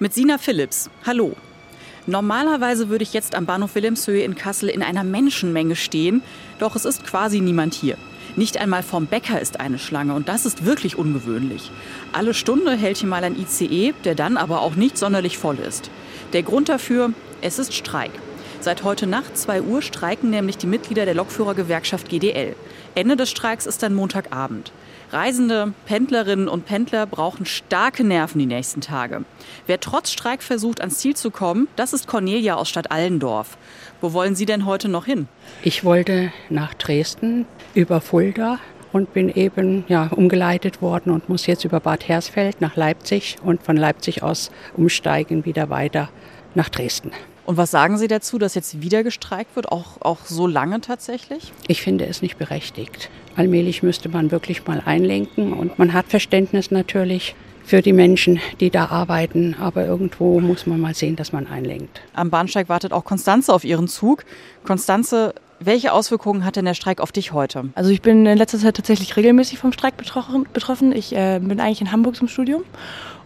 Mit Sina Philips. Hallo. Normalerweise würde ich jetzt am Bahnhof Wilhelmshöhe in Kassel in einer Menschenmenge stehen, doch es ist quasi niemand hier. Nicht einmal vom Bäcker ist eine Schlange und das ist wirklich ungewöhnlich. Alle Stunde hält hier mal ein ICE, der dann aber auch nicht sonderlich voll ist. Der Grund dafür, es ist Streik. Seit heute Nacht 2 Uhr streiken nämlich die Mitglieder der Lokführergewerkschaft GDL. Ende des Streiks ist dann Montagabend. Reisende, Pendlerinnen und Pendler brauchen starke Nerven die nächsten Tage. Wer trotz Streik versucht, ans Ziel zu kommen, das ist Cornelia aus Stadt Allendorf. Wo wollen Sie denn heute noch hin? Ich wollte nach Dresden über Fulda und bin eben ja, umgeleitet worden und muss jetzt über Bad Hersfeld nach Leipzig und von Leipzig aus umsteigen wieder weiter nach Dresden. Und was sagen Sie dazu, dass jetzt wieder gestreikt wird, auch, auch so lange tatsächlich? Ich finde es nicht berechtigt. Allmählich müsste man wirklich mal einlenken und man hat Verständnis natürlich für die Menschen, die da arbeiten, aber irgendwo muss man mal sehen, dass man einlenkt. Am Bahnsteig wartet auch Konstanze auf ihren Zug. Konstanze, welche Auswirkungen hat denn der Streik auf dich heute? Also ich bin in letzter Zeit tatsächlich regelmäßig vom Streik betroffen. Ich äh, bin eigentlich in Hamburg zum Studium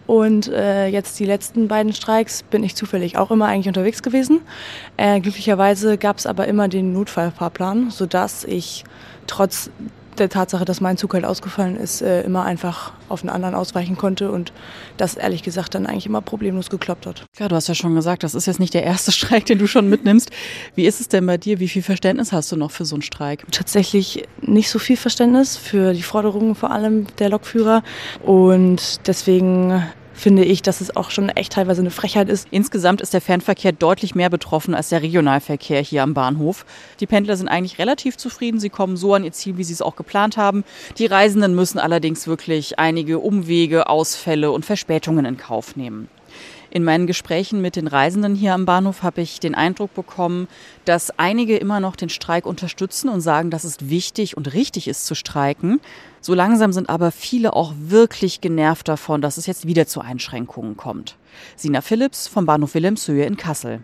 und äh, jetzt die letzten beiden Streiks bin ich zufällig auch immer eigentlich unterwegs gewesen. Äh, glücklicherweise gab es aber immer den Notfallfahrplan, sodass ich trotz der Tatsache, dass mein Zug halt ausgefallen ist, äh, immer einfach auf einen anderen ausweichen konnte und das ehrlich gesagt dann eigentlich immer problemlos geklappt hat. Ja, du hast ja schon gesagt, das ist jetzt nicht der erste Streik, den du schon mitnimmst. Wie ist es denn bei dir? Wie viel Verständnis hast du noch für so einen Streik? Tatsächlich nicht so viel Verständnis für die Forderungen vor allem der Lokführer und deswegen finde ich, dass es auch schon echt teilweise eine Frechheit ist. Insgesamt ist der Fernverkehr deutlich mehr betroffen als der Regionalverkehr hier am Bahnhof. Die Pendler sind eigentlich relativ zufrieden. Sie kommen so an ihr Ziel, wie sie es auch geplant haben. Die Reisenden müssen allerdings wirklich einige Umwege, Ausfälle und Verspätungen in Kauf nehmen. In meinen Gesprächen mit den Reisenden hier am Bahnhof habe ich den Eindruck bekommen, dass einige immer noch den Streik unterstützen und sagen, dass es wichtig und richtig ist zu streiken. So langsam sind aber viele auch wirklich genervt davon, dass es jetzt wieder zu Einschränkungen kommt. Sina Philips vom Bahnhof Wilhelmshöhe in Kassel.